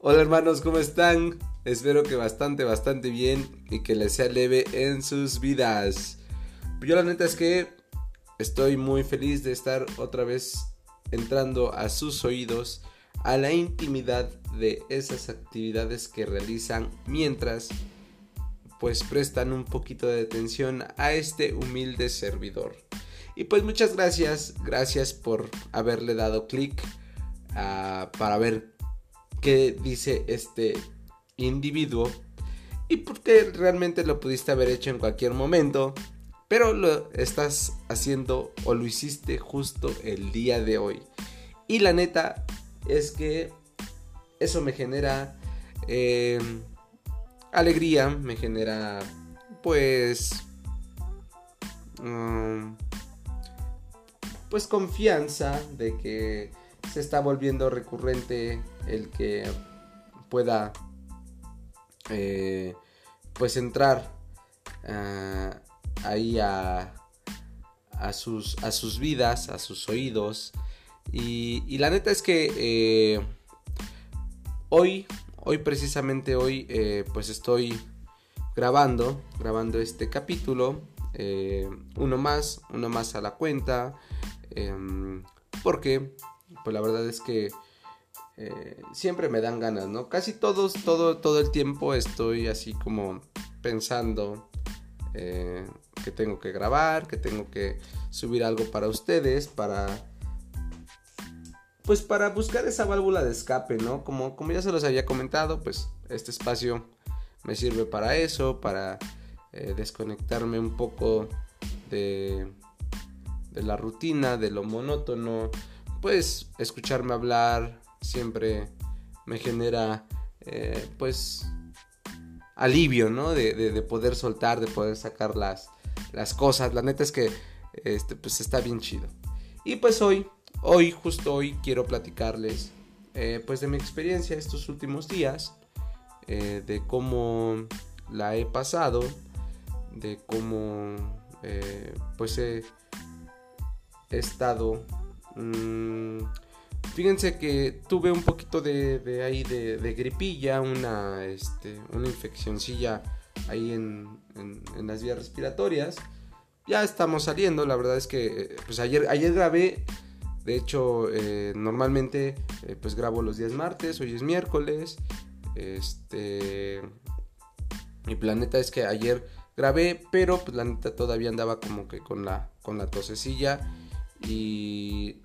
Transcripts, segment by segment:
Hola hermanos, ¿cómo están? Espero que bastante, bastante bien y que les sea leve en sus vidas. Yo la neta es que estoy muy feliz de estar otra vez entrando a sus oídos, a la intimidad de esas actividades que realizan mientras pues prestan un poquito de atención a este humilde servidor. Y pues muchas gracias, gracias por haberle dado clic ah, para ver qué dice este individuo y porque realmente lo pudiste haber hecho en cualquier momento, pero lo estás haciendo o lo hiciste justo el día de hoy. Y la neta es que eso me genera... Eh, alegría, me genera pues mm, pues confianza de que se está volviendo recurrente el que pueda eh, pues entrar ah, ahí a, a, sus, a sus vidas, a sus oídos. Y, la neta es que eh, hoy Hoy precisamente hoy eh, pues estoy grabando, grabando este capítulo, eh, uno más, uno más a la cuenta, em, porque pues la verdad es que eh, siempre me dan ganas, ¿no? Casi todos, todo, todo el tiempo estoy así como pensando que tengo que grabar, que tengo que subir algo para ustedes, para pues para buscar esa válvula de escape, ¿no? Como, como ya se los había comentado, pues este espacio me sirve para eso, para eh, desconectarme un poco de, de la rutina, de lo monótono, pues escucharme hablar siempre me genera eh, pues alivio, ¿no? De, de, poder soltar, de poder sacar las, las cosas. La neta es que este, pues está bien chido. Y pues hoy Hoy, justo hoy, quiero platicarles eh, pues de mi experiencia estos últimos días, eh, de cómo la he pasado, de cómo pues he, estado... Mm, fíjense que tuve un poquito de, ahí de, gripilla, una, este, una infeccioncilla ahí en, en, las vías respiratorias. Ya estamos saliendo, la verdad es que pues ayer, ayer grabé de hecho, eh, normalmente eh, pues grabo los días martes, hoy es miércoles. Este. Mi planeta es que ayer grabé, pero pues la neta todavía andaba como que con la, con la tosecilla. Y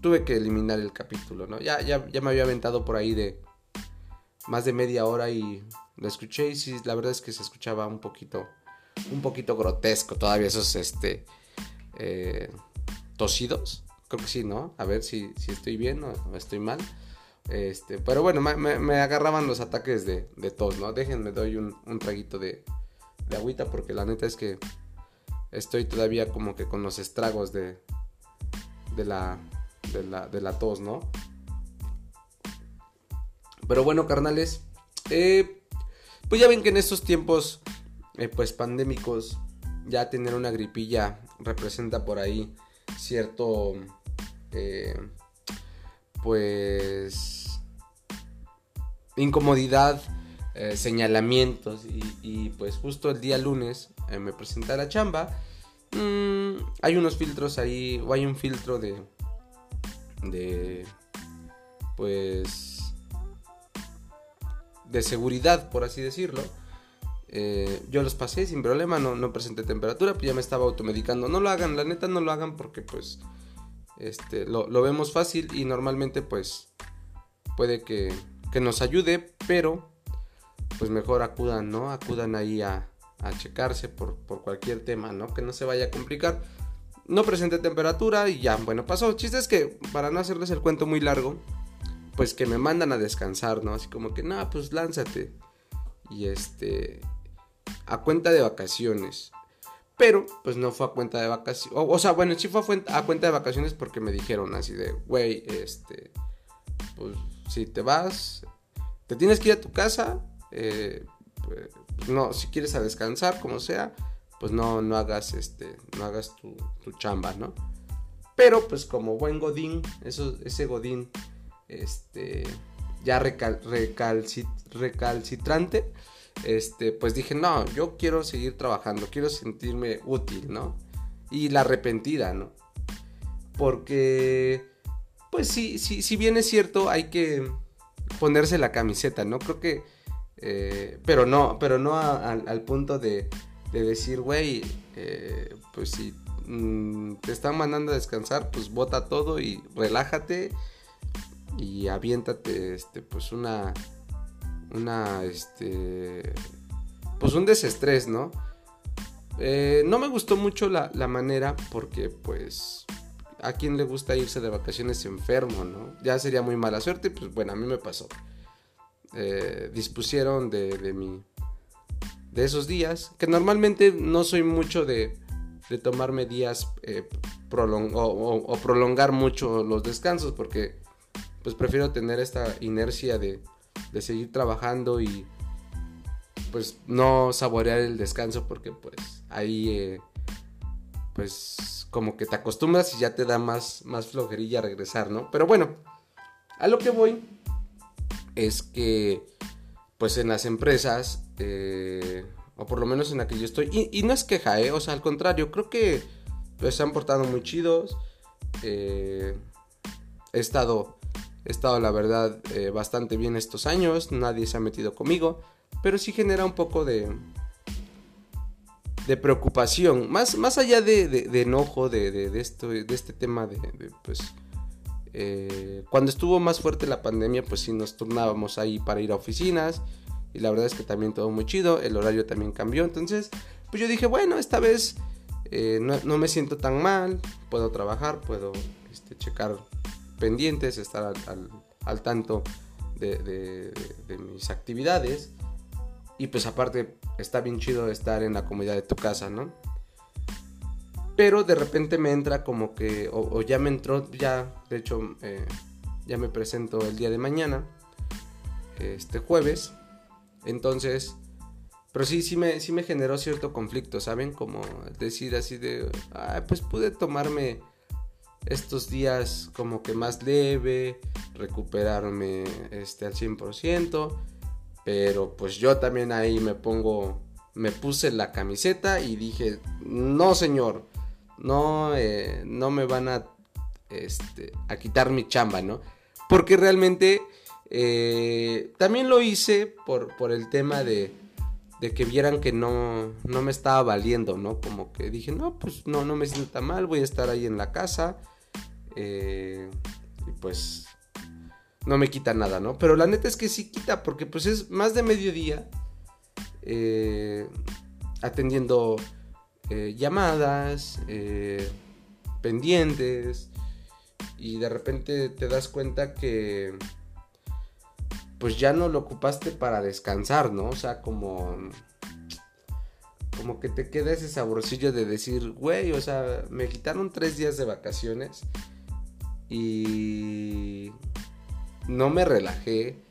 tuve que eliminar el capítulo, ¿no? Ya, ya, ya me había aventado por ahí de más de media hora y lo escuché y sí, la verdad es que se escuchaba un poquito, un poquito grotesco todavía esos, este, eh, tosidos. Creo que sí, ¿no? A ver si, estoy bien o, estoy mal. Este, pero bueno, me, agarraban los ataques de, de, tos, ¿no? Déjenme, doy un, traguito de, de, agüita porque la neta es que estoy todavía como que con los estragos de, de, la, de, la, de la tos, ¿no? Pero bueno, carnales, eh, pues ya ven que en estos tiempos, eh, pues pandémicos, ya tener una gripilla representa por ahí cierto eh, pues incomodidad, eh, señalamientos y, pues justo el día lunes me presenté a la chamba. Mm, hay unos filtros ahí, o hay un filtro de, de, pues, de seguridad, por así decirlo. yo los pasé sin problema, no, no presenté temperatura, pues ya me estaba automedicando. No lo hagan, la neta no lo hagan porque pues este, lo, vemos fácil y normalmente pues puede que, nos ayude, pero pues mejor acudan, ¿no? Acudan ahí a, checarse por, cualquier tema, ¿no? Que no se vaya a complicar. No presente temperatura y ya, bueno, pasó. Chiste es que, para no hacerles el cuento muy largo, pues que me mandan a descansar, ¿no? Así como que, no, pues lánzate. Y este, a cuenta de vacaciones. Pero, pues no fue a cuenta de vacaciones. O, sea, bueno, sí fue a, cuenta de vacaciones porque me dijeron así de, güey, este, pues si te vas, te tienes que ir a tu casa, eh, pues, no, si quieres a descansar, como sea, pues no, no hagas, este, no hagas tu, chamba, ¿no? Pero, pues como buen Godín, eso, ese Godín, este, ya recalcitrante, este, pues dije, no, yo quiero seguir trabajando, quiero sentirme útil, ¿no? Y la arrepentida, ¿no? Porque, pues sí, sí, si bien es cierto, hay que ponerse la camiseta, ¿no? Creo que, eh, pero no, pero no al punto de, de decir, güey, eh, pues si mm, te están mandando a descansar, pues bota todo y relájate y aviéntate, este, pues una, una, este, pues un desestrés, ¿no? Eh, no me gustó mucho la, la, manera porque, pues, a quien le gusta irse de vacaciones enfermo, ¿no? Ya sería muy mala suerte, pues bueno, a mí me pasó. Eh, dispusieron de, de, mi, de esos días, que normalmente no soy mucho de, de tomarme días eh, o, prolongar mucho los descansos, porque pues prefiero tener esta inercia de, de seguir trabajando y pues no saborear el descanso porque pues ahí eh, pues como que te acostumbras y ya te da más, más flojerilla regresar, ¿no? Pero bueno, a lo que voy es que pues en las empresas eh, o por lo menos en la que yo estoy y, no es queja, ¿eh? o sea al contrario creo que pues, se han portado muy chidos eh, he estado He estado, la verdad, eh, bastante bien estos años. Nadie se ha metido conmigo. Pero sí genera un poco de. de preocupación. Más, más allá de, enojo de, esto, de este tema de. pues. Eh, cuando estuvo más fuerte la pandemia, pues sí nos turnábamos ahí para ir a oficinas. Y la verdad es que también todo muy chido. El horario también cambió. Entonces, pues yo dije, bueno, esta vez eh, no, me siento tan mal. Puedo trabajar, puedo este, checar pendientes, estar al, tanto de, mis actividades. Y pues aparte está bien chido estar en la comodidad de tu casa, ¿no? Pero de repente me entra como que, o, ya me entró, ya, de hecho, eh, ya me presento el día de mañana, este jueves. Entonces, pero sí, sí me, sí me generó cierto conflicto, ¿saben? Como decir así de, pues pude tomarme estos días como que más leve, recuperarme este, al 100%, pero pues yo también ahí me pongo, me puse la camiseta y dije, no señor, no, eh, no me van a, este, a quitar mi chamba, ¿no? Porque realmente eh, también lo hice por, por el tema de, de que vieran que no, no me estaba valiendo, ¿no? Como que dije, no, pues no, no me siento tan mal, voy a estar ahí en la casa eh, y pues no me quita nada, ¿no? Pero la neta es que sí quita porque pues es más de mediodía eh, atendiendo eh, llamadas, pendientes y de repente te das cuenta que pues ya no lo ocupaste para descansar, ¿no? O sea, como como que te queda ese saborcillo de decir, güey, o sea, me quitaron tres días de vacaciones y no me relajé,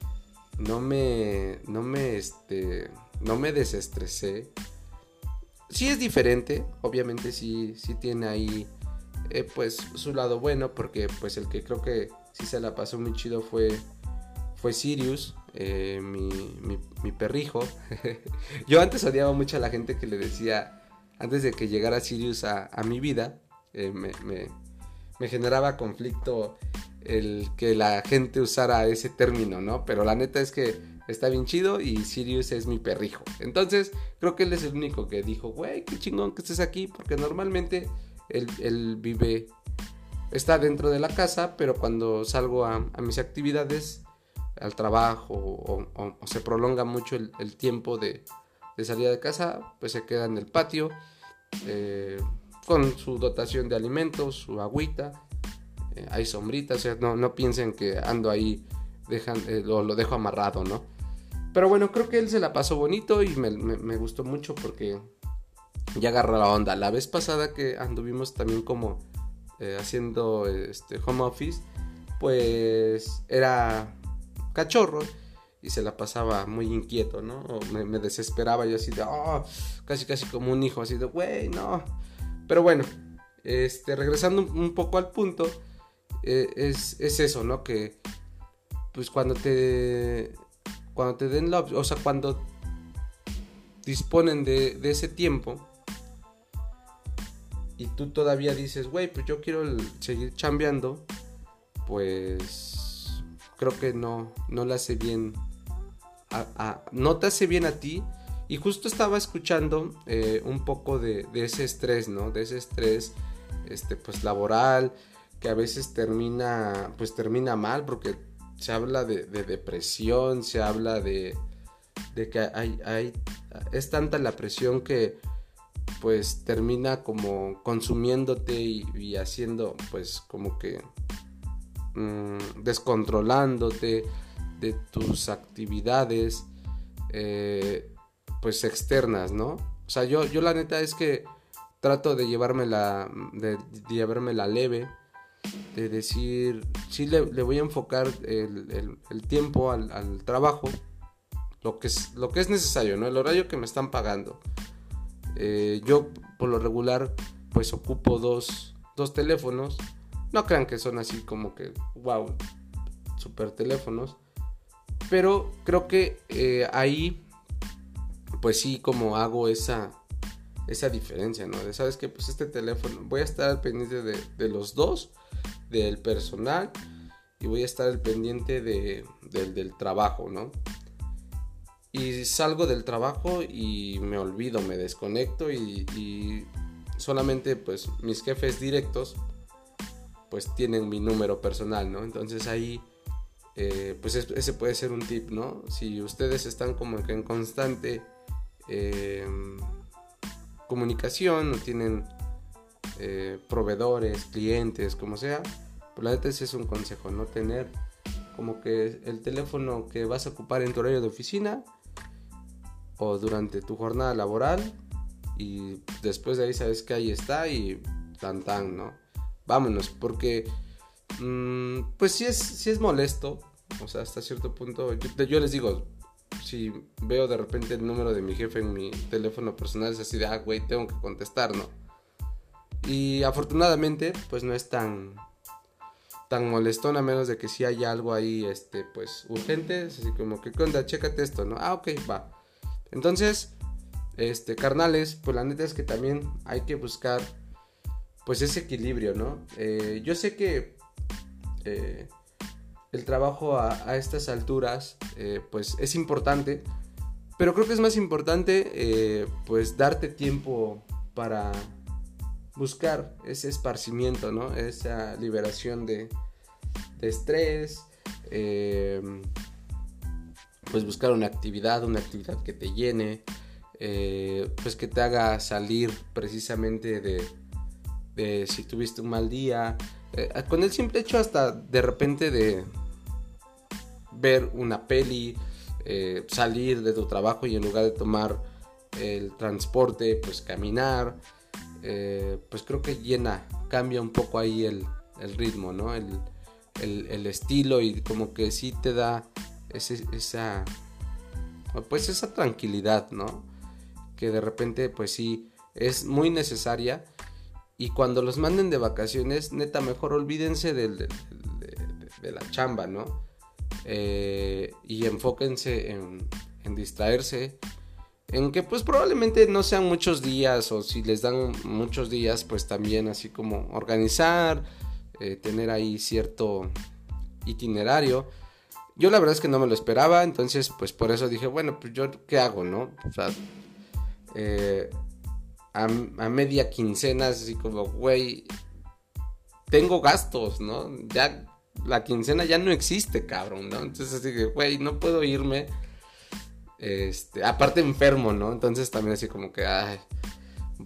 no me, no me, este, no me desestresé. Sí es diferente, obviamente sí, sí tiene ahí, eh, pues, su lado bueno, porque, pues, el que creo que sí se la pasó muy chido fue, fue Sirius, eh, mi, mi, perrijo. Yo antes odiaba mucho a la gente que le decía, antes de que llegara Sirius a, mi vida, eh, me, me generaba conflicto el que la gente usara ese término, ¿no? Pero la neta es que está bien chido y Sirius es mi perrijo. Entonces, creo que él es el único que dijo, güey, qué chingón que estés aquí, porque normalmente él, vive, está dentro de la casa, pero cuando salgo a, mis actividades, al trabajo o, se prolonga mucho el, tiempo de, salida de casa, pues se queda en el patio. Eh, con su dotación de alimentos, su agüita, eh, hay sombritas, o sea, no, piensen que ando ahí, dejan, eh, lo, dejo amarrado, ¿no? Pero bueno, creo que él se la pasó bonito y me, gustó mucho porque ya agarró la onda. La vez pasada que anduvimos también como eh, haciendo este home office, pues era cachorro y se la pasaba muy inquieto, ¿no? me, desesperaba yo así de, oh, casi casi como un hijo, así de, güey, no, pero bueno, este, regresando un poco al punto, eh, es, eso, ¿no? Que pues cuando te, cuando te den la, o sea, cuando disponen de, de ese tiempo y tú todavía dices, güey, pues yo quiero seguir chambeando, pues creo que no, no le hace bien, no te hace bien a ti. Y justo estaba escuchando eh, un poco de, de, ese estrés, ¿no? De ese estrés, este, pues laboral, que a veces termina, pues termina mal, porque se habla de, depresión, se habla de, de que hay, hay, es tanta la presión que pues termina como consumiéndote y, haciendo pues como que mm, descontrolándote de tus actividades eh, pues externas, ¿no? O sea, yo, yo la neta es que trato de llevármela, de, de la leve, de decir, sí le, voy a enfocar el, tiempo al, trabajo, lo que, es, lo que es necesario, ¿no? El horario que me están pagando. Eh, yo por lo regular pues ocupo dos, dos teléfonos. No crean que son así como que, wow, super teléfonos. Pero creo que eh, ahí pues sí como hago esa, esa diferencia, ¿no? De sabes que pues este teléfono voy a estar pendiente de, de los dos del personal y voy a estar al pendiente de, del, trabajo, ¿no? Y salgo del trabajo y me olvido, me desconecto y, solamente pues mis jefes directos pues tienen mi número personal, ¿no? Entonces ahí eh, pues ese puede ser un tip, ¿no? Si ustedes están como que en constante em, comunicación o tienen eh, proveedores, clientes, como sea, pues la neta es un consejo, no tener como que el teléfono que vas a ocupar en tu horario de oficina o durante tu jornada laboral y después de ahí sabes que ahí está y tan tan, ¿no? Vámonos, porque mm, pues sí es, sí es molesto, o sea, hasta cierto punto, yo, yo, les digo, si veo de repente el número de mi jefe en mi teléfono personal, es así de, ah, güey, tengo que contestar, ¿no? Y afortunadamente, pues no es tan tan molestón a menos de que si haya algo ahí, este, pues urgente, así como que, ¿qué onda? Chécate esto, ¿no? Ah, ok, va. Entonces, este, carnales, pues la neta es que también hay que buscar, pues ese equilibrio, ¿no? Eh, yo sé que eh, el trabajo a, estas alturas, eh, pues es importante, pero creo que es más importante, pues darte tiempo para buscar ese esparcimiento, ¿no? Esa liberación de, estrés, em, pues buscar una actividad, una actividad que te llene, eh, pues que te haga salir precisamente de, de si tuviste un mal día, eh, con el simple hecho hasta de repente de ver una peli, eh, salir de tu trabajo y en lugar de tomar el transporte, pues caminar, eh, pues creo que llena, cambia un poco ahí el, ritmo, ¿no? El, estilo y como que sí te da esa, pues esa tranquilidad, ¿no? Que de repente, pues sí, es muy necesaria. Y cuando los manden de vacaciones, neta, mejor olvídense de, la chamba, ¿no? Eh, y enfóquense en, en distraerse en que pues probablemente no sean muchos días o si les dan muchos días pues también así como organizar, eh, tener ahí cierto itinerario. Yo la verdad es que no me lo esperaba, entonces pues por eso dije, bueno, pues yo qué hago, ¿no? O sea, eh, a, media quincena así como, güey, tengo gastos, ¿no? Ya la quincena ya no existe, cabrón, ¿no? Entonces así que, güey, no puedo irme este, aparte enfermo, ¿no? Entonces también así como que, ay.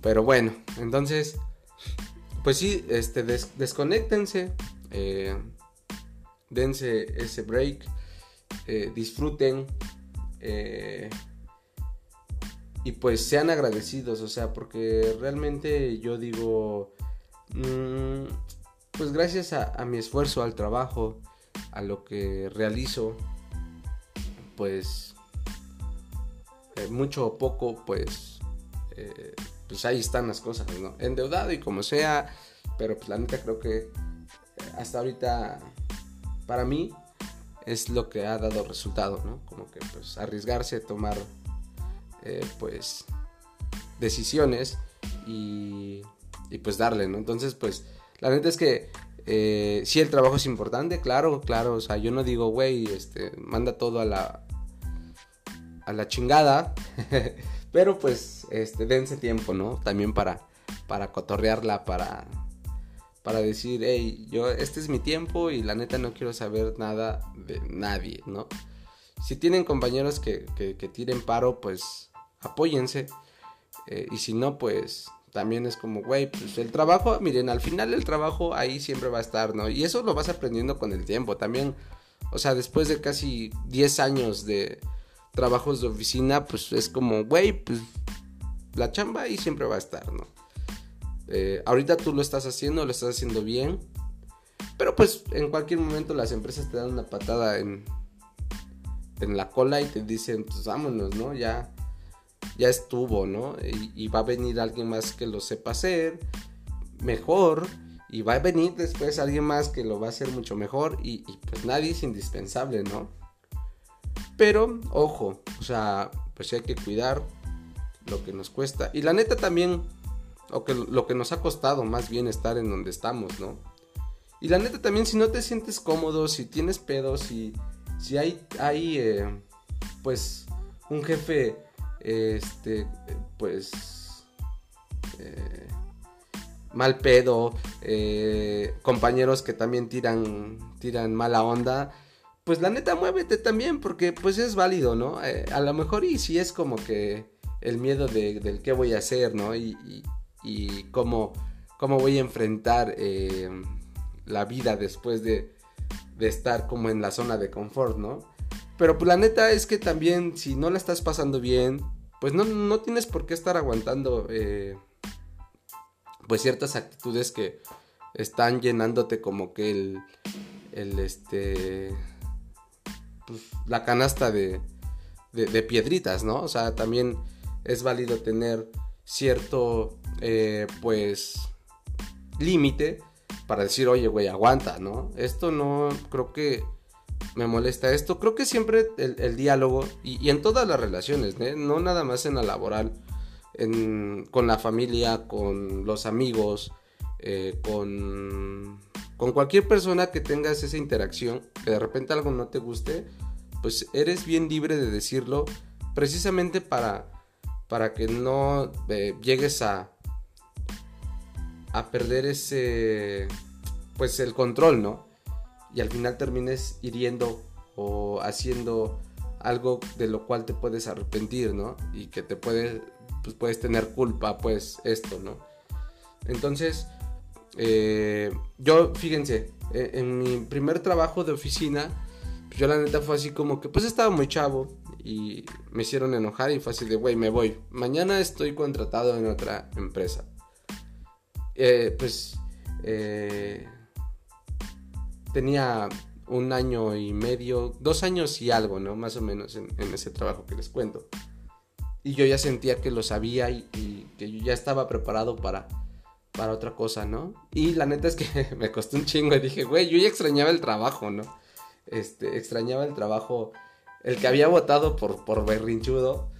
Pero bueno, entonces, pues sí, este, desconéctense, eh, dense ese break, eh, disfruten eh, y pues sean agradecidos, o sea, porque realmente yo digo, mm, pues gracias a mi esfuerzo, al trabajo, a lo que realizo, pues mucho o poco, pues, eh, pues ahí están las cosas, ¿no? Endeudado y como sea, pero pues la neta creo que eh, hasta ahorita, para mí, es lo que ha dado resultado, ¿no? Como que pues arriesgarse, tomar eh, pues decisiones y, y, pues darle, ¿no? Entonces pues la neta es que eh, sí el trabajo es importante, claro, claro, o sea, yo no digo, güey, este, manda todo a la a la chingada, pero pues este dense tiempo, ¿no? También para para cotorrearla, para para decir, hey, yo, este es mi tiempo y la neta no quiero saber nada de nadie, ¿no? Si tienen compañeros que, que, tiren paro, pues apóyense. Eh, y si no, pues también es como, güey, pues el trabajo, miren, al final el trabajo ahí siempre va a estar, ¿no? Y eso lo vas aprendiendo con el tiempo. También, o sea, después de casi 10 años de trabajos de oficina, pues es como, güey, pues la chamba ahí siempre va a estar, ¿no? Eh, ahorita tú lo estás haciendo, lo estás haciendo bien. Pero pues en cualquier momento las empresas te dan una patada en, en la cola y te dicen, pues vámonos, ¿no? Ya, ya estuvo, ¿no? Y, va a venir alguien más que lo sepa hacer mejor. Y va a venir después alguien más que lo va a hacer mucho mejor. Y, y pues nadie es indispensable, ¿no? Pero, ojo, o sea, pues hay que cuidar lo que nos cuesta. Y la neta también o que lo que nos ha costado más bien estar en donde estamos, ¿no? Y la neta también si no te sientes cómodo, si tienes pedos, si, si hay, hay eh, pues un jefe, este, pues, eh, mal pedo, eh, compañeros que también tiran, tiran mala onda, pues la neta muévete también porque pues es válido, ¿no? a lo mejor y si es como que el miedo de, del qué voy a hacer, ¿no? y, y cómo, cómo voy a enfrentar eh, la vida después de, de, estar como en la zona de confort, ¿no? Pero pues la neta es que también si no la estás pasando bien, pues no, no tienes por qué estar aguantando eh, pues ciertas actitudes que están llenándote como que el, el este, pues, la canasta de, de, piedritas, ¿no? O sea, también es válido tener cierto, eh, pues, límite para decir, oye, güey, aguanta, ¿no? Esto no, creo que me molesta esto. Creo que siempre el, diálogo, y, en todas las relaciones, ¿eh? no nada más en la laboral, en, con la familia, con los amigos, eh, con, con cualquier persona que tengas esa interacción, que de repente algo no te guste, pues eres bien libre de decirlo precisamente para para que no eh, llegues a a perder ese pues el control, ¿no? Y al final termines hiriendo o haciendo algo de lo cual te puedes arrepentir, ¿no? Y que te puedes pues puedes tener culpa, pues esto, ¿no? Entonces, eh, yo, fíjense, eh, en mi primer trabajo de oficina, pues yo la neta fue así como que, pues estaba muy chavo, y me hicieron enojar y fue así de, güey, me voy. Mañana estoy contratado en otra empresa. Eh, pues eh, tenía un año y medio, dos años y algo, ¿no? Más o menos en, ese trabajo que les cuento. Y yo ya sentía que lo sabía y, que yo ya estaba preparado para, para otra cosa, ¿no? Y la neta es que me costó un chingo y dije, güey, yo ya extrañaba el trabajo, ¿no? Este, extrañaba el trabajo el que había votado por, por berrinchudo.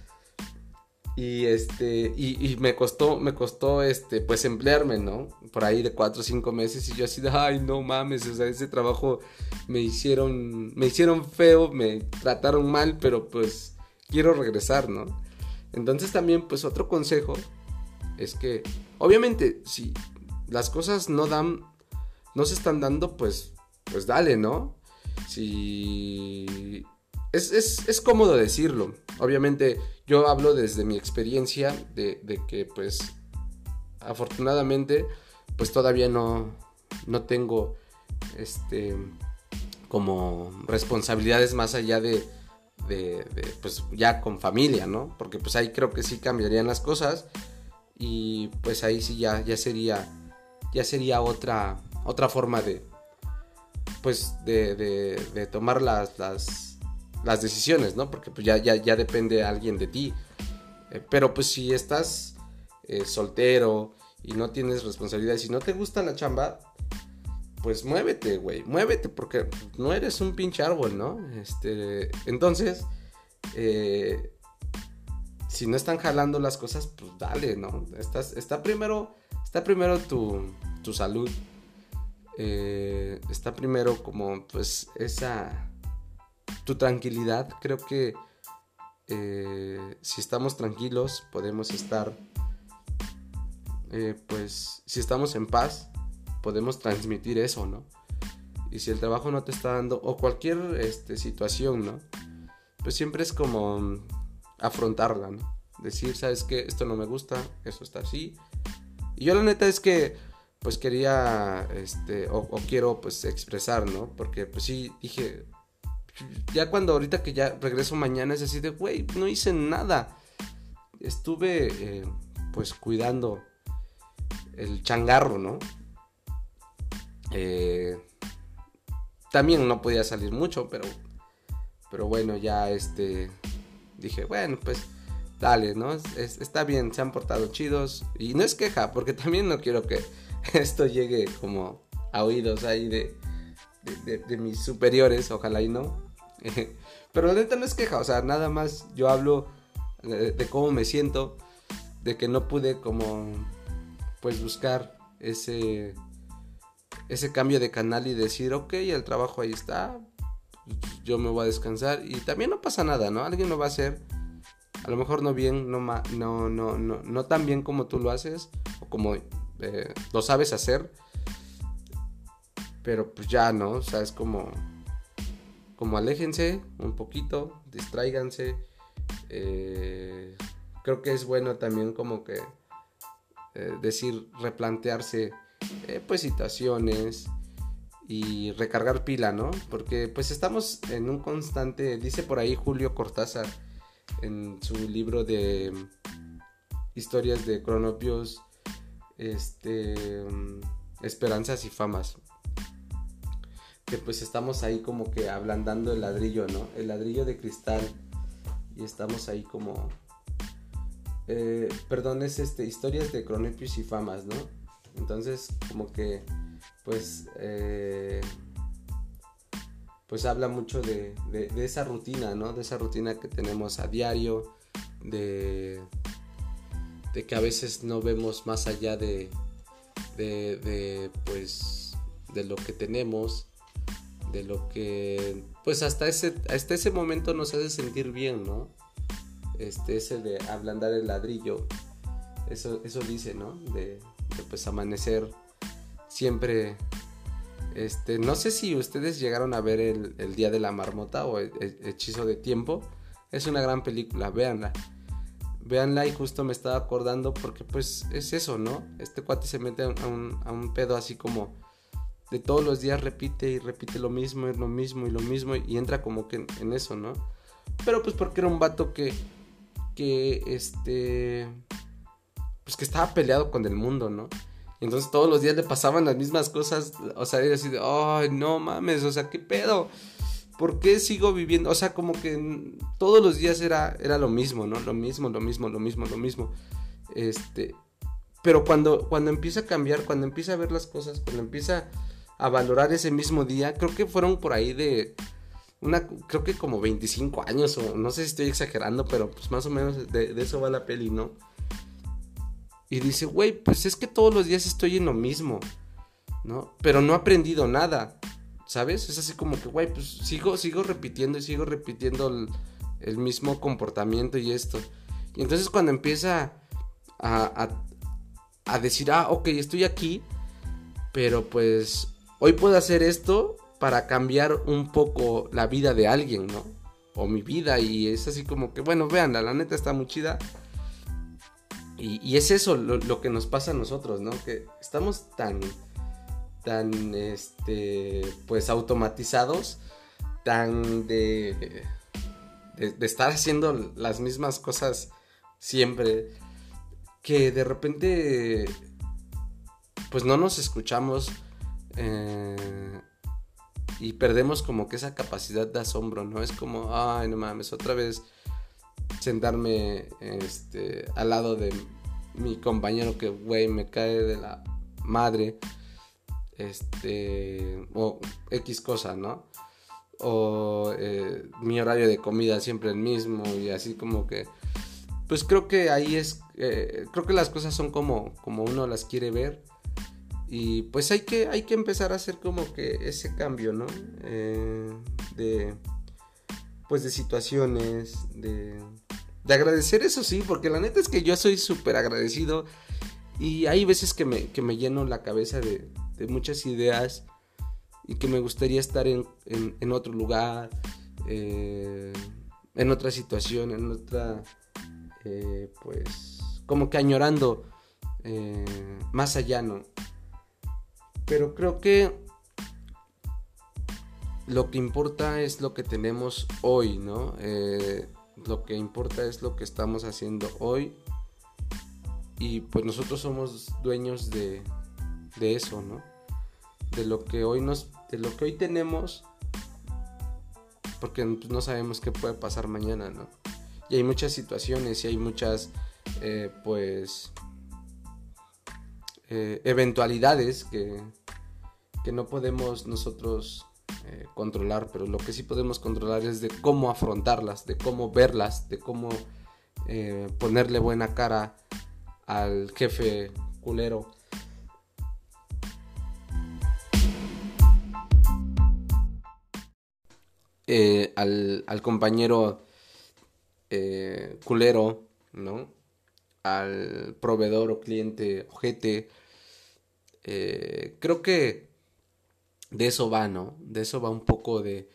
Y este, y, me costó, me costó este, pues emplearme, ¿no? Por ahí de cuatro o cinco meses y yo así de, ay, no mames, o sea, ese trabajo me hicieron, me hicieron feo, me trataron mal, pero pues quiero regresar, ¿no? Entonces también, pues otro consejo es que, obviamente, si las cosas no dan, no se están dando, pues, pues dale, ¿no? Si es, cómodo decirlo. Obviamente yo hablo desde mi experiencia de, que pues afortunadamente pues todavía no, no tengo este como responsabilidades más allá de, de, pues ya con familia, ¿no? Porque pues ahí creo que sí cambiarían las cosas y pues ahí sí ya, ya sería ya sería otra otra forma de pues de, tomar las, las las decisiones, ¿no? Porque pues ya, ya, ya depende alguien de ti. Eh, pero pues si estás eh, soltero y no tienes responsabilidades y no te gusta la chamba, pues muévete, güey, muévete, porque no eres un pinche árbol, ¿no? Este, entonces, eh, si no están jalando las cosas, pues dale, ¿no? Estás, está primero, está primero tu, tu salud, eh, está primero como, pues, esa, tu tranquilidad, creo que eh, si estamos tranquilos, podemos estar, eh, pues, si estamos en paz, podemos transmitir eso, ¿no? Y si el trabajo no te está dando, o cualquier este, situación, ¿no? Pues siempre es como afrontarla, ¿no? Decir, ¿sabes qué? Esto no me gusta, eso está así. Y yo la neta es que, pues quería, este, o, quiero, pues, expresar, ¿no? Porque, pues sí, dije, ya cuando ahorita que ya regreso mañana es así de, güey, no hice nada. Estuve eh, pues cuidando el changarro, ¿no? Eh, también no podía salir mucho, pero, pero bueno, ya este, dije, bueno, pues dale, ¿no? está bien, se han portado chidos. Y no es queja, porque también no quiero que esto llegue como a oídos ahí de, de mis superiores, ojalá y no. Pero la neta no es queja, o sea, nada más yo hablo de, cómo me siento, de que no pude como pues buscar ese ese cambio de canal y decir, ok, el trabajo ahí está, yo me voy a descansar y también no pasa nada, ¿no? Alguien lo va a hacer, a lo mejor no bien, no, no, no, no, no tan bien como tú lo haces o como eh, lo sabes hacer, pero pues ya, ¿no? O sea, es como como aléjense un poquito, distráiganse. Eh, creo que es bueno también como que eh, decir, replantearse pues situaciones y recargar pila, ¿no? Porque pues estamos en un constante, dice por ahí Julio Cortázar en su libro de historias de cronopios, este, esperanzas y famas que pues estamos ahí como que ablandando el ladrillo, ¿no? El ladrillo de cristal. Y estamos ahí como... Eh, perdón, es este, historias de cronopios y famas, ¿no? Entonces como que pues... Eh, pues habla mucho de, de, esa rutina, ¿no? De esa rutina que tenemos a diario, de, de que a veces no vemos más allá de, de, pues, de lo que tenemos de lo que pues hasta ese, hasta ese momento nos hace sentir bien, ¿no? Este, ese de ablandar el ladrillo, eso, eso dice, ¿no? De, pues amanecer siempre, este, no sé si ustedes llegaron a ver el, Día de la Marmota o el, Hechizo de Tiempo, es una gran película, véanla. Véanla y justo me estaba acordando porque pues es eso, ¿no? Este cuate se mete a un, a un pedo así como de todos los días repite y repite lo mismo y lo mismo y lo mismo y entra como que en, eso, ¿no? Pero pues porque era un vato que, que, este, pues que estaba peleado con el mundo, ¿no? Entonces todos los días le pasaban las mismas cosas, o sea, era así de, ay, no mames, o sea, ¿qué pedo? ¿Por qué sigo viviendo? O sea, como que todos los días era, era lo mismo, ¿no? Lo mismo, lo mismo, lo mismo, lo mismo. Este, pero cuando, cuando empieza a cambiar, cuando empieza a ver las cosas, cuando empieza a valorar ese mismo día. Creo que fueron por ahí de una, creo que como 25 años o no sé si estoy exagerando, pero pues más o menos de, eso va la peli, ¿no? Y dice, güey, pues es que todos los días estoy en lo mismo, ¿no? Pero no he aprendido nada, ¿sabes? Es así como que, güey, pues sigo, sigo repitiendo y sigo repitiendo el, mismo comportamiento y esto. Y entonces cuando empieza a, a, a decir, ah, ok, estoy aquí, pero pues hoy puedo hacer esto para cambiar un poco la vida de alguien, ¿no? O mi vida y es así como que, bueno, vean, la neta está muy chida. Y, es eso lo, que nos pasa a nosotros, ¿no? Que estamos tan, tan, este, pues automatizados, tan de, de, estar haciendo las mismas cosas siempre, que de repente, pues no nos escuchamos eh, y perdemos como que esa capacidad de asombro, ¿no? Es como, ay, no mames, otra vez sentarme este, al lado de mi compañero que, güey, me cae de la madre. este, o X cosa, ¿no? O eh, mi horario de comida siempre el mismo y así como que, pues creo que ahí es, eh, creo que las cosas son como, como uno las quiere ver y pues hay que, hay que empezar a hacer como que ese cambio, ¿no? Eh, de, pues de situaciones, de, de agradecer eso sí, porque la neta es que yo soy súper agradecido y hay veces que me, que me lleno la cabeza de, de muchas ideas y que me gustaría estar en, en, otro lugar, eh, en otra situación, en otra, eh, pues, como que añorando eh, más allá, ¿no? Pero creo que lo que importa es lo que tenemos hoy, ¿no? lo que importa es lo que estamos haciendo hoy. Y pues nosotros somos dueños de, de eso, ¿no? De lo que hoy nos, de lo que hoy tenemos, porque pues, no sabemos qué puede pasar mañana, ¿no? Y hay muchas situaciones y hay muchas, eh, pues, eh, eventualidades que, que no podemos nosotros eh, controlar, pero lo que sí podemos controlar es de cómo afrontarlas, de cómo verlas, de cómo ponerle buena cara al jefe culero Eh, al, compañero eh, culero, ¿no? Al proveedor o cliente ojete. Eh, creo que de eso va, ¿no? De eso va un poco de,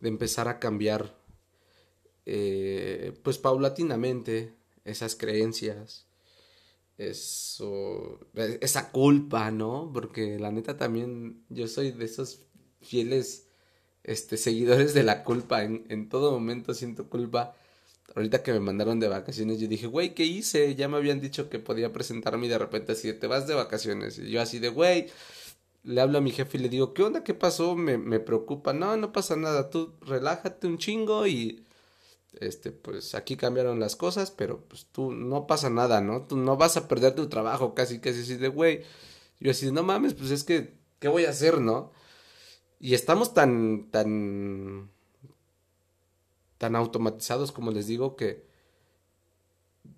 de empezar a cambiar, pues paulatinamente, esas creencias, eso, esa culpa, ¿no? Porque la neta también yo soy de esos fieles este, seguidores de la culpa. En, en todo momento siento culpa. Ahorita que me mandaron de vacaciones, yo dije, güey, ¿qué hice? Ya me habían dicho que podía presentarme y de repente así, te vas de vacaciones. Y yo así de, güey, le hablo a mi jefe y le digo, ¿qué onda? ¿Qué pasó? Me, me preocupa. No, no pasa nada. Tú relájate un chingo y, este, pues aquí cambiaron las cosas, pero pues tú no pasa nada, ¿no? Tú no vas a perder tu trabajo casi, casi así de, güey. Yo así, no mames, pues es que, ¿qué voy a hacer, no? Y estamos tan, tan, tan automatizados, como les digo, que,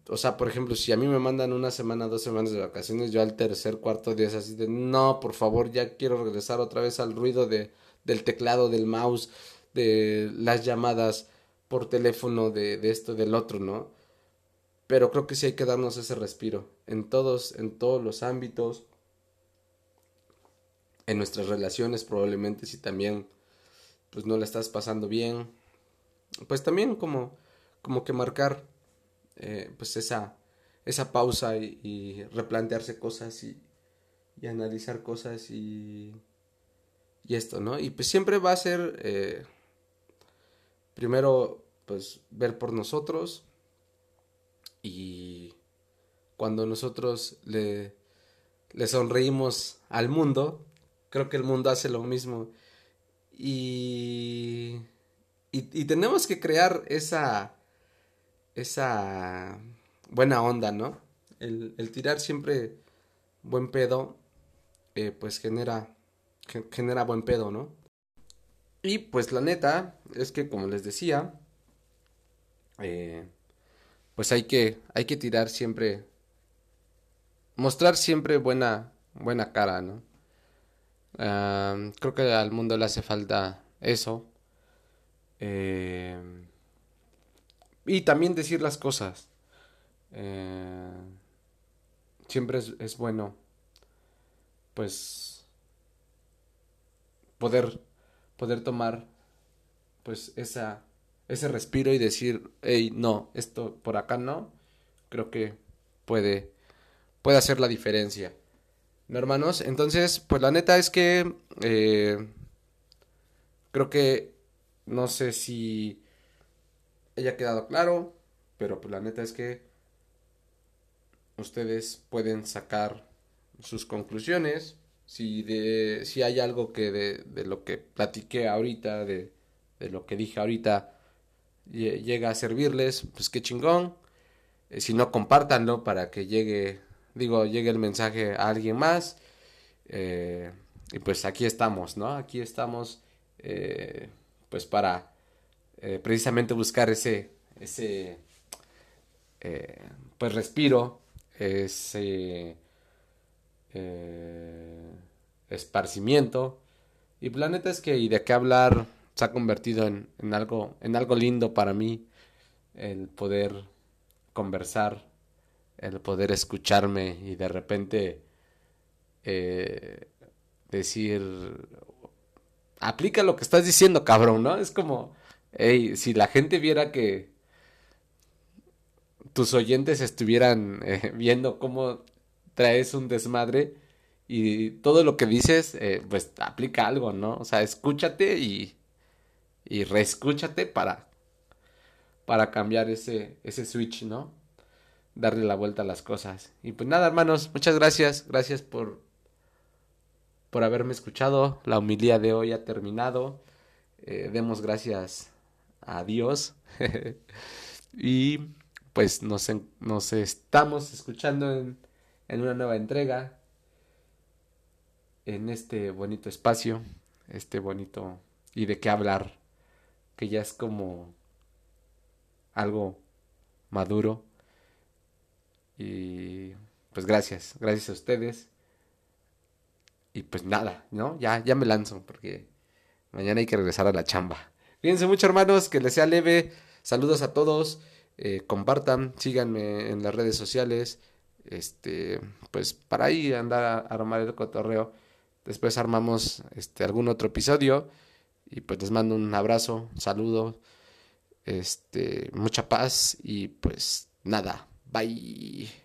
o sea, por ejemplo, si a mí me mandan una semana, dos semanas de vacaciones, yo al tercer, cuarto día es así de, no, por favor, ya quiero regresar otra vez al ruido de, del teclado, del mouse, de las llamadas por teléfono, de, de esto, del otro, ¿no? Pero creo que sí hay que darnos ese respiro, en todos, en todos los ámbitos, en nuestras relaciones probablemente si también pues no la estás pasando bien pues también como como que marcar eh, pues esa esa pausa y, replantearse cosas y, analizar cosas y y esto no y pues siempre va a ser eh, primero pues ver por nosotros y cuando nosotros le, le sonreímos al mundo creo que el mundo hace lo mismo. Y, y, tenemos que crear esa, esa buena onda, ¿no? El, tirar siempre buen pedo, eh, pues genera, genera buen pedo, ¿no? Y pues la neta es que como les decía, eh, pues hay que, hay que tirar siempre, mostrar siempre buena, buena cara, ¿no? creo que al mundo le hace falta eso. Em, y también decir las cosas. Eh, siempre es, bueno, pues, poder, poder tomar, pues, esa, ese respiro y decir, hey, no, esto por acá no. Creo que puede, puede hacer la diferencia. ¿no, hermanos? Entonces, pues la neta es que eh, creo que no sé si haya quedado claro, pero pues la neta es que ustedes pueden sacar sus conclusiones. Si, de, si hay algo que de, de lo que platiqué ahorita, de, de, lo que dije ahorita, llega a servirles, pues qué chingón. Eh, si no, compártanlo para que llegue digo, llegue el mensaje a alguien más. Eh, y pues aquí estamos, ¿no? Aquí estamos eh, pues para eh, precisamente buscar ese, ese eh, pues respiro, ese esparcimiento. Y planeta es que y de qué hablar se ha convertido en, en, algo, en algo lindo para mí el poder conversar, el poder escucharme y de repente decir, aplica lo que estás diciendo, cabrón, ¿no? Es como, hey, si la gente viera que tus oyentes estuvieran eh, viendo cómo traes un desmadre y todo lo que dices, eh, pues aplica algo, ¿no? O sea, escúchate y, y reescúchate para, para cambiar ese, ese switch, ¿no? Darle la vuelta a las cosas. Y pues nada, hermanos, muchas gracias. Gracias por por haberme escuchado. La humilía de hoy ha terminado. Eh, demos gracias a Dios. y pues nos, nos, estamos escuchando en, en una nueva entrega. En este bonito espacio. Este bonito... Y de qué hablar. Que ya es como algo maduro. Y pues gracias, gracias a ustedes. Y pues nada, ¿no? Ya, ya me lanzo porque mañana hay que regresar a la chamba. Fíjense mucho hermanos, que les sea leve. Saludos a todos. Eh, compartan, síganme en las redes sociales. Este, pues para ahí andar a, armar el cotorreo. Después armamos este algún otro episodio. Y pues les mando un abrazo, un saludo, este, mucha paz y pues nada, bye.